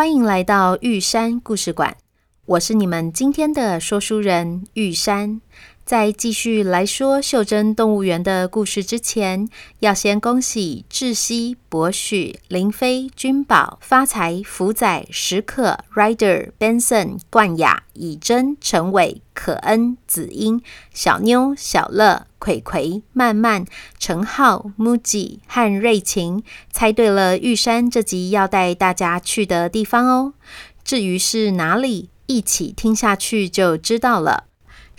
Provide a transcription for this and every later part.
欢迎来到玉山故事馆。我是你们今天的说书人玉山。在继续来说袖珍动物园的故事之前，要先恭喜志熙、博许、林飞、君宝、发财、福仔、史可、Rider、Benson、冠雅、以真、陈伟、可恩、子英、小妞、小乐。葵葵、曼曼、陈浩、木吉和瑞晴猜对了玉山这集要带大家去的地方哦。至于是哪里，一起听下去就知道了。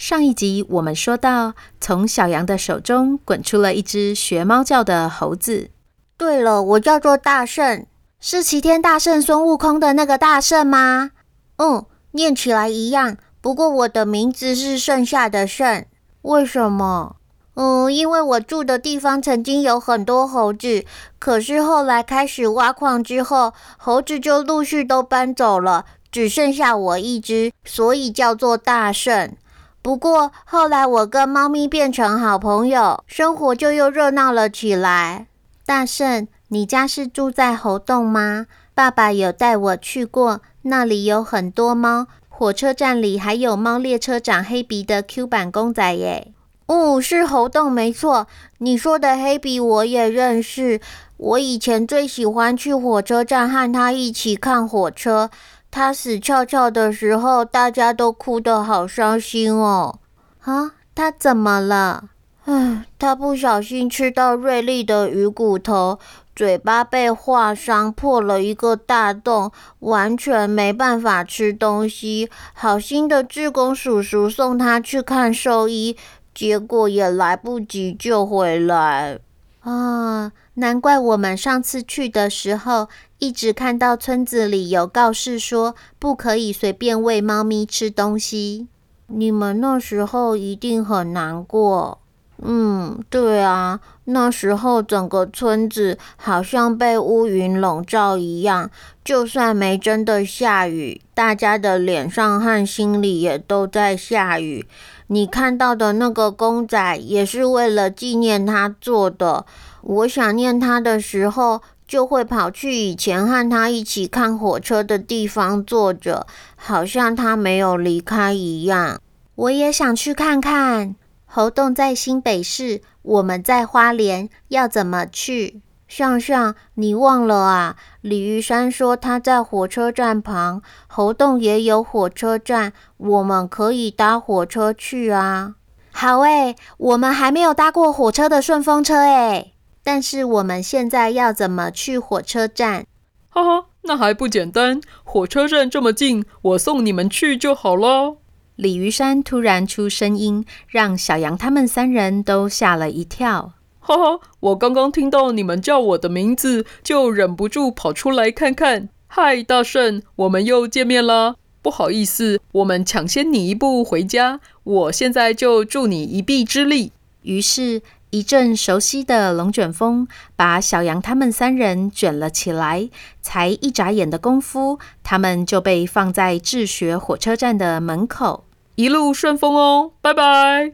上一集我们说到，从小羊的手中滚出了一只学猫叫的猴子。对了，我叫做大圣，是齐天大圣孙悟空的那个大圣吗？嗯，念起来一样，不过我的名字是剩下的剩，为什么？嗯，因为我住的地方曾经有很多猴子，可是后来开始挖矿之后，猴子就陆续都搬走了，只剩下我一只，所以叫做大圣。不过后来我跟猫咪变成好朋友，生活就又热闹了起来。大圣，你家是住在猴洞吗？爸爸有带我去过，那里有很多猫，火车站里还有猫列车长黑鼻的 Q 版公仔耶。哦，是猴洞没错。你说的黑鼻我也认识。我以前最喜欢去火车站和他一起看火车。他死翘翘的时候，大家都哭得好伤心哦。啊，他怎么了？唉，他不小心吃到锐利的鱼骨头，嘴巴被划伤，破了一个大洞，完全没办法吃东西。好心的志工叔叔送他去看兽医。结果也来不及救回来啊！难怪我们上次去的时候，一直看到村子里有告示说不可以随便喂猫咪吃东西。你们那时候一定很难过。嗯，对啊，那时候整个村子好像被乌云笼罩一样，就算没真的下雨，大家的脸上和心里也都在下雨。你看到的那个公仔也是为了纪念他做的。我想念他的时候，就会跑去以前和他一起看火车的地方坐着，好像他没有离开一样。我也想去看看。猴洞在新北市，我们在花莲，要怎么去？向向，你忘了啊？李玉山说他在火车站旁，猴洞也有火车站，我们可以搭火车去啊。好诶，我们还没有搭过火车的顺风车诶。但是我们现在要怎么去火车站？哈哈，那还不简单，火车站这么近，我送你们去就好了。鲤鱼山突然出声音，让小羊他们三人都吓了一跳。哈哈，我刚刚听到你们叫我的名字，就忍不住跑出来看看。嗨，大圣，我们又见面啦。不好意思，我们抢先你一步回家。我现在就助你一臂之力。于是，一阵熟悉的龙卷风把小羊他们三人卷了起来。才一眨眼的功夫，他们就被放在智学火车站的门口。一路顺风哦，拜拜。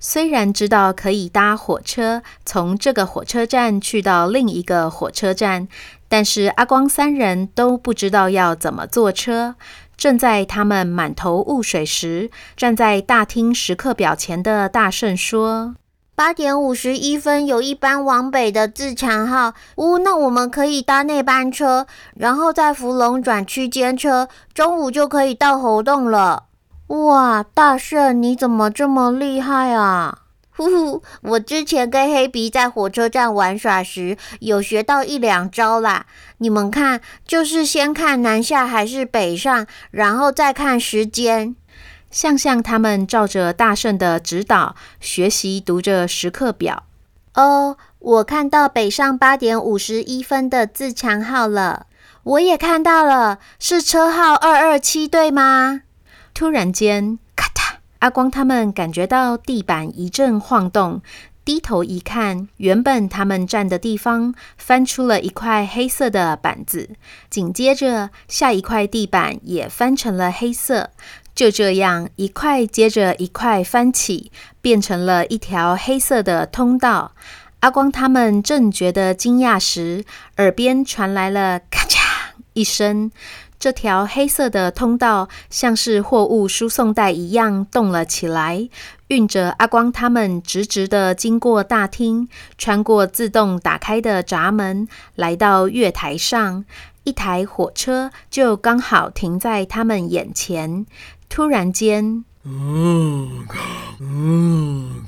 虽然知道可以搭火车从这个火车站去到另一个火车站，但是阿光三人都不知道要怎么坐车。正在他们满头雾水时，站在大厅时刻表前的大圣说：“八点五十一分有一班往北的自强号，呜，那我们可以搭那班车，然后在福隆转区间车，中午就可以到猴洞了。”哇，大圣，你怎么这么厉害啊？呼呼，我之前跟黑鼻在火车站玩耍时，有学到一两招啦。你们看，就是先看南下还是北上，然后再看时间。向向他们照着大圣的指导学习，读着时刻表。哦，我看到北上八点五十一分的自强号了。我也看到了，是车号二二七，对吗？突然间，咔嗒，阿光他们感觉到地板一阵晃动，低头一看，原本他们站的地方翻出了一块黑色的板子，紧接着下一块地板也翻成了黑色，就这样一块接着一块翻起，变成了一条黑色的通道。阿光他们正觉得惊讶时，耳边传来了咔嚓一声，这条黑色的通道像是货物输送带一样动了起来，运着阿光他们直直的经过大厅，穿过自动打开的闸门，来到月台上，一台火车就刚好停在他们眼前。突然间，嗯，嗯。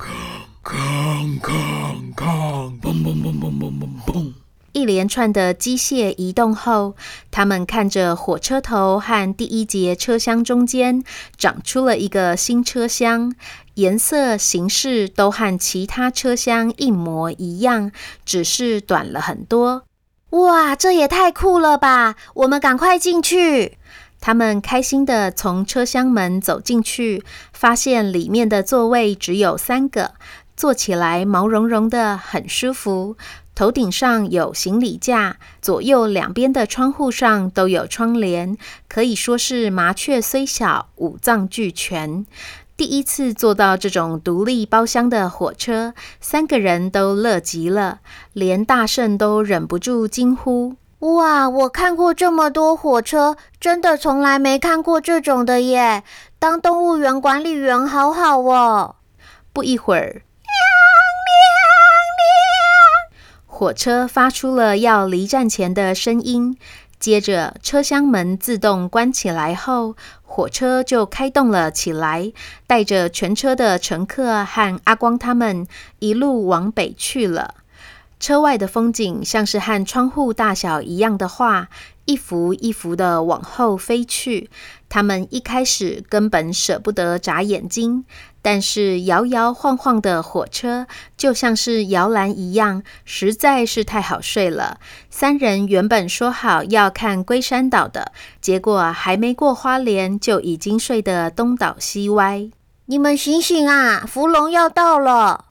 哐哐哐！砰砰砰砰砰砰砰！一连串的机械移动后，他们看着火车头和第一节车厢中间长出了一个新车厢，颜色、形式都和其他车厢一模一样，只是短了很多。哇，这也太酷了吧！我们赶快进去。他们开心地从车厢门走进去，发现里面的座位只有三个。坐起来毛茸茸的，很舒服。头顶上有行李架，左右两边的窗户上都有窗帘，可以说是麻雀虽小，五脏俱全。第一次坐到这种独立包厢的火车，三个人都乐极了，连大圣都忍不住惊呼：“哇！我看过这么多火车，真的从来没看过这种的耶！当动物园管理员好好哦。”不一会儿。火车发出了要离站前的声音，接着车厢门自动关起来后，火车就开动了起来，带着全车的乘客和阿光他们一路往北去了。车外的风景像是和窗户大小一样的画，一幅一幅的往后飞去。他们一开始根本舍不得眨眼睛。但是摇摇晃晃的火车就像是摇篮一样，实在是太好睡了。三人原本说好要看龟山岛的，结果还没过花莲就已经睡得东倒西歪。你们醒醒啊，福隆要到了！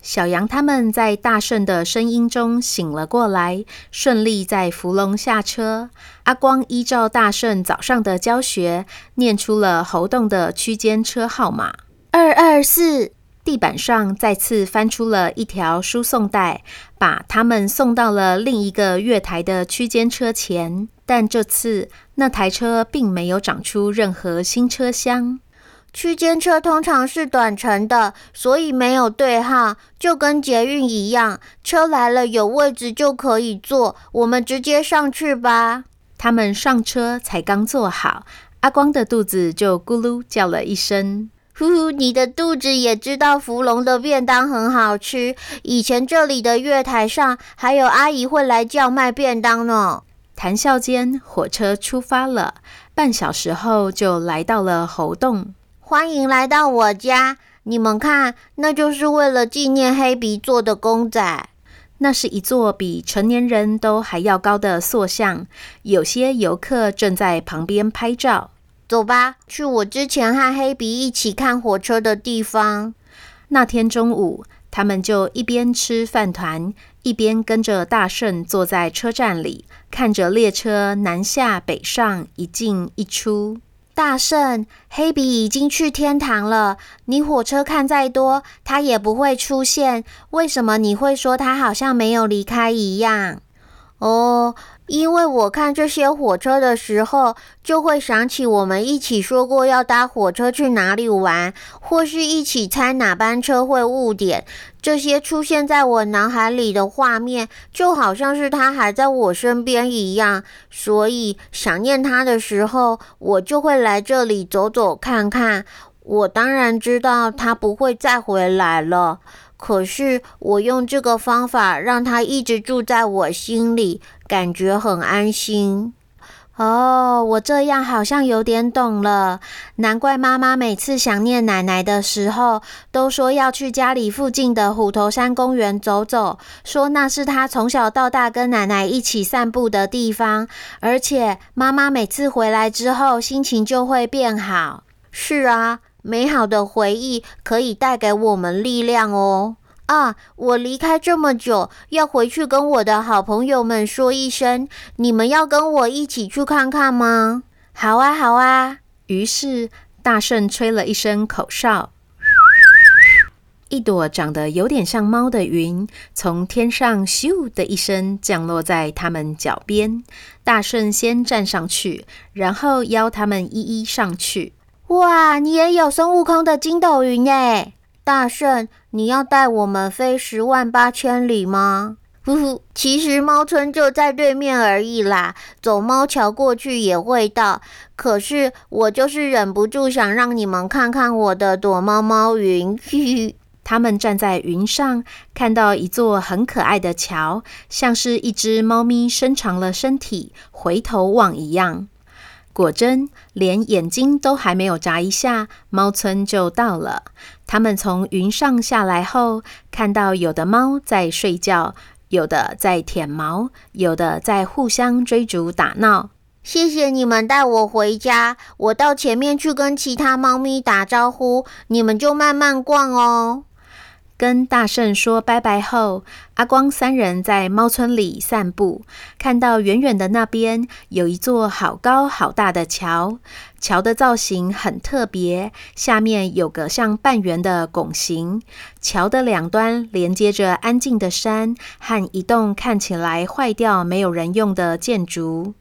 小羊他们在大圣的声音中醒了过来，顺利在福隆下车。阿光依照大圣早上的教学，念出了猴硐的区间车号码。二二四，地板上再次翻出了一条输送带，把他们送到了另一个月台的区间车前。但这次那台车并没有长出任何新车厢。区间车通常是短程的，所以没有对号，就跟捷运一样，车来了有位置就可以坐。我们直接上去吧。他们上车才刚坐好，阿光的肚子就咕噜叫了一声。呼呼，你的肚子也知道芙蓉的便当很好吃。以前这里的月台上还有阿姨会来叫卖便当呢。谈笑间，火车出发了，半小时后就来到了猴硐。欢迎来到我家，你们看，那就是为了纪念黑鼻做的公仔。那是一座比成年人都还要高的塑像，有些游客正在旁边拍照。走吧，去我之前和黑鼻一起看火车的地方。那天中午，他们就一边吃饭团，一边跟着大圣坐在车站里，看着列车南下北上，一进一出。大圣，黑笔已经去天堂了。你火车看再多，他也不会出现。为什么你会说他好像没有离开一样？哦。因为我看这些火车的时候，就会想起我们一起说过要搭火车去哪里玩，或是一起猜哪班车会误点。这些出现在我脑海里的画面，就好像是他还在我身边一样。所以想念他的时候，我就会来这里走走看看。我当然知道他不会再回来了。可是我用这个方法让他一直住在我心里，感觉很安心。哦，我这样好像有点懂了。难怪妈妈每次想念奶奶的时候，都说要去家里附近的虎头山公园走走，说那是她从小到大跟奶奶一起散步的地方。而且妈妈每次回来之后，心情就会变好。是啊，美好的回忆可以带给我们力量哦。啊！我离开这么久，要回去跟我的好朋友们说一声。你们要跟我一起去看看吗？好啊，好啊。于是大圣吹了一声口哨，一朵长得有点像猫的云从天上咻的一声降落在他们脚边。大圣先站上去，然后邀他们一一上去。哇！你也有孙悟空的筋斗云耶！大圣，你要带我们飞十万八千里吗？呼呼，其实猫村就在对面而已啦，走猫桥过去也会到。可是我就是忍不住想让你们看看我的躲猫猫云。嘿嘿，他们站在云上，看到一座很可爱的桥，像是一只猫咪伸长了身体回头望一样。果真，连眼睛都还没有眨一下，猫村就到了。他们从云上下来后，看到有的猫在睡觉，有的在舔毛，有的在互相追逐打闹。谢谢你们带我回家，我到前面去跟其他猫咪打招呼，你们就慢慢逛哦。跟大圣说拜拜后，阿光三人在猫村里散步，看到远远的那边有一座好高好大的桥，桥的造型很特别，下面有个像半圆的拱形，桥的两端连接着安静的山和一栋看起来坏掉、没有人用的建筑。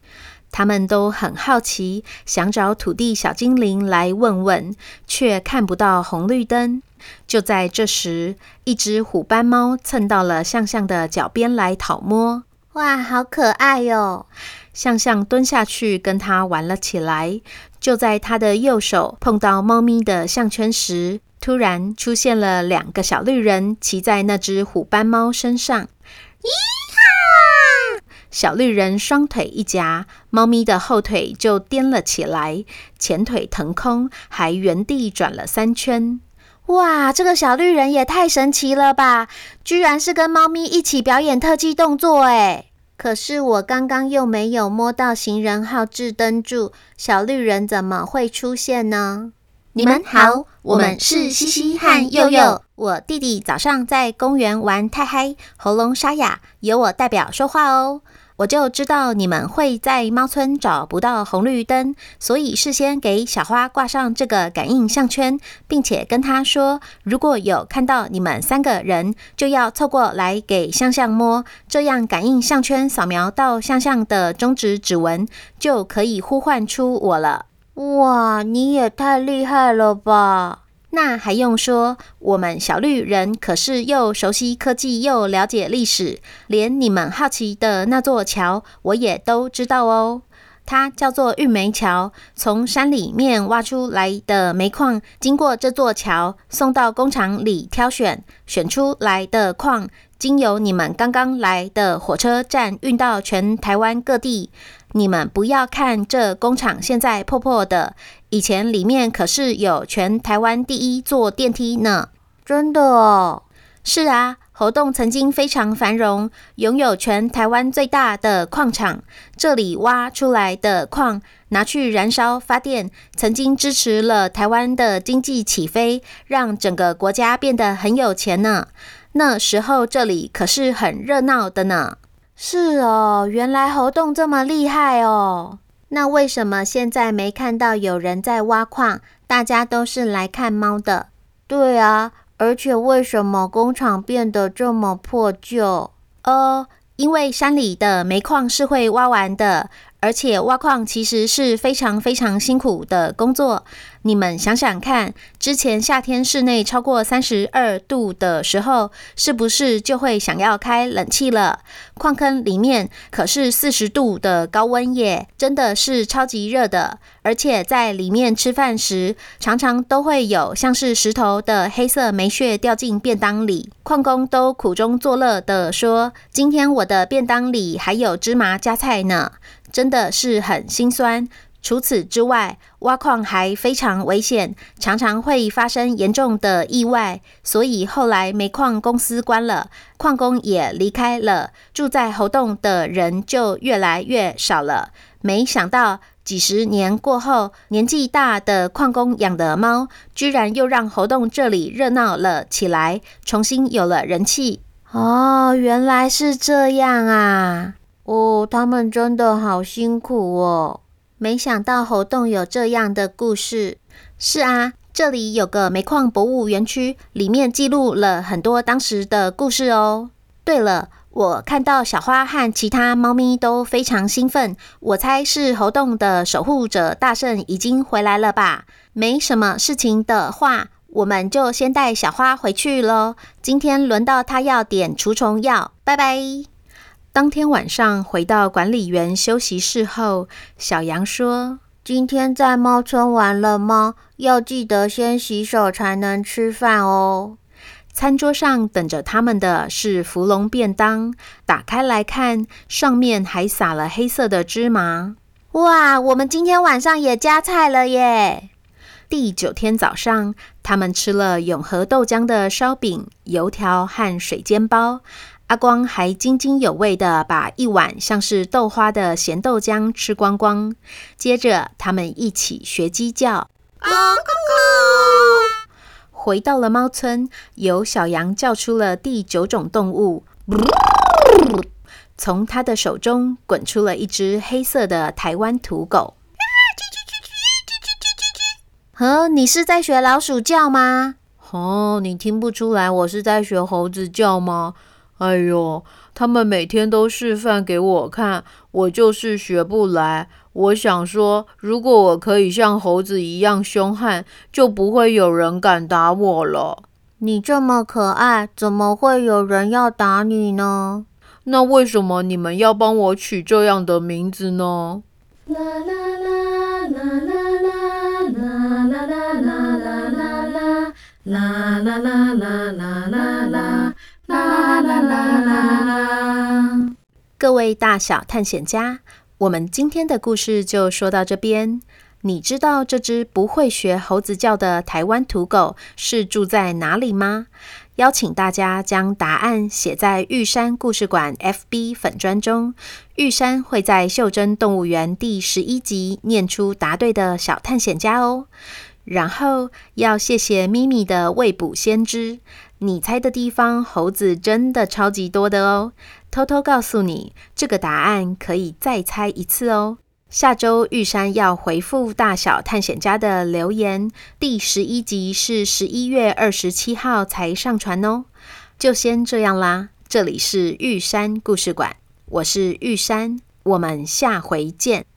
他们都很好奇，想找土地小精灵来问问，却看不到红绿灯。就在这时，一只虎斑猫蹭到了向向的脚边来讨摸。哇，好可爱哟！向向蹲下去跟它玩了起来。就在它的右手碰到猫咪的项圈时，突然出现了两个小绿人，骑在那只虎斑猫身上。咦哈！小绿人双腿一夹，猫咪的后腿就颠了起来，前腿腾空，还原地转了三圈。哇，这个小绿人也太神奇了吧！居然是跟猫咪一起表演特技动作诶。可是我刚刚又没有摸到行人号志灯柱，小绿人怎么会出现呢？你们好，我们是西西和佑佑。我弟弟早上在公园玩太嗨，喉咙沙哑，由我代表说话哦。我就知道你们会在猫村找不到红绿灯，所以事先给小花挂上这个感应项圈，并且跟他说，如果有看到你们三个人，就要凑过来给向向摸，这样感应项圈扫描到向向的中指指纹，就可以呼唤出我了。哇，你也太厉害了吧！那还用说，我们小绿人可是又熟悉科技又了解历史，连你们好奇的那座桥我也都知道哦。它叫做玉梅桥，从山里面挖出来的煤矿，经过这座桥送到工厂里挑选，选出来的矿，经由你们刚刚来的火车站运到全台湾各地。你们不要看这工厂现在破破的，以前里面可是有全台湾第一座电梯呢。真的哦？是啊，活动曾经非常繁荣，拥有全台湾最大的矿场。这里挖出来的矿拿去燃烧发电，曾经支持了台湾的经济起飞，让整个国家变得很有钱呢。那时候这里可是很热闹的呢。是哦，原来猴硐这么厉害哦。那为什么现在没看到有人在挖矿？大家都是来看猫的。对啊，而且为什么工厂变得这么破旧？呃，因为山里的煤矿是会挖完的。而且挖矿其实是非常非常辛苦的工作。你们想想看，之前夏天室内超过三十二度的时候，是不是就会想要开冷气了？矿坑里面可是四十度的高温耶，真的是超级热的。而且在里面吃饭时，常常都会有像是石头的黑色煤屑掉进便当里。矿工都苦中作乐地说：“今天我的便当里还有芝麻加菜呢。”真的是很心酸。除此之外，挖矿还非常危险，常常会发生严重的意外，所以后来煤矿公司关了，矿工也离开了，住在猴洞的人就越来越少了。没想到几十年过后，年纪大的矿工养的猫，居然又让猴洞这里热闹了起来，重新有了人气。哦，原来是这样啊！哦，他们真的好辛苦哦。没想到猴洞有这样的故事。是啊，这里有个煤矿博物园区，里面记录了很多当时的故事哦。对了，我看到小花和其他猫咪都非常兴奋，我猜是猴洞的守护者大圣已经回来了吧？没什么事情的话，我们就先带小花回去喽。今天轮到它要点除虫药，拜拜。当天晚上回到管理员休息室后，小羊说：“今天在猫村玩了吗？要记得先洗手才能吃饭哦。”餐桌上等着他们的是芙蓉便当，打开来看，上面还撒了黑色的芝麻。哇，我们今天晚上也加菜了耶！第九天早上，他们吃了永和豆浆的烧饼、油条和水煎包。阿光还津津有味地把一碗像是豆花的咸豆浆吃光光。接着，他们一起学鸡叫，咕咕咕。回到了猫村，由小羊叫出了第九种动物，从他的手中滚出了一只黑色的台湾土狗。呵，你是在学老鼠叫吗？哦，你听不出来我是在学猴子叫吗？哎呦，他们每天都示范给我看，我就是学不来。我想说，如果我可以像猴子一样凶悍，就不会有人敢打我了。你这么可爱，怎么会有人要打你呢？那为什么你们要帮我取这样的名字呢？啦啦啦啦啦啦啦啦啦啦啦啦啦啦啦啦啦啦啦。啦啦啦啦！各位大小探险家，我们今天的故事就说到这边。你知道这只不会学猴子叫的台湾土狗是住在哪里吗？邀请大家将答案写在玉山故事馆 FB 粉专中，玉山会在袖珍动物园第十一集念出答对的小探险家哦。然后要谢谢咪咪的未卜先知。你猜的地方，猴子真的超级多的哦！偷偷告诉你，这个答案可以再猜一次哦。下周玉山要回复大小探险家的留言，第十一集是十一月二十七号才上传哦。就先这样啦，这里是玉山故事馆，我是玉山，我们下回见。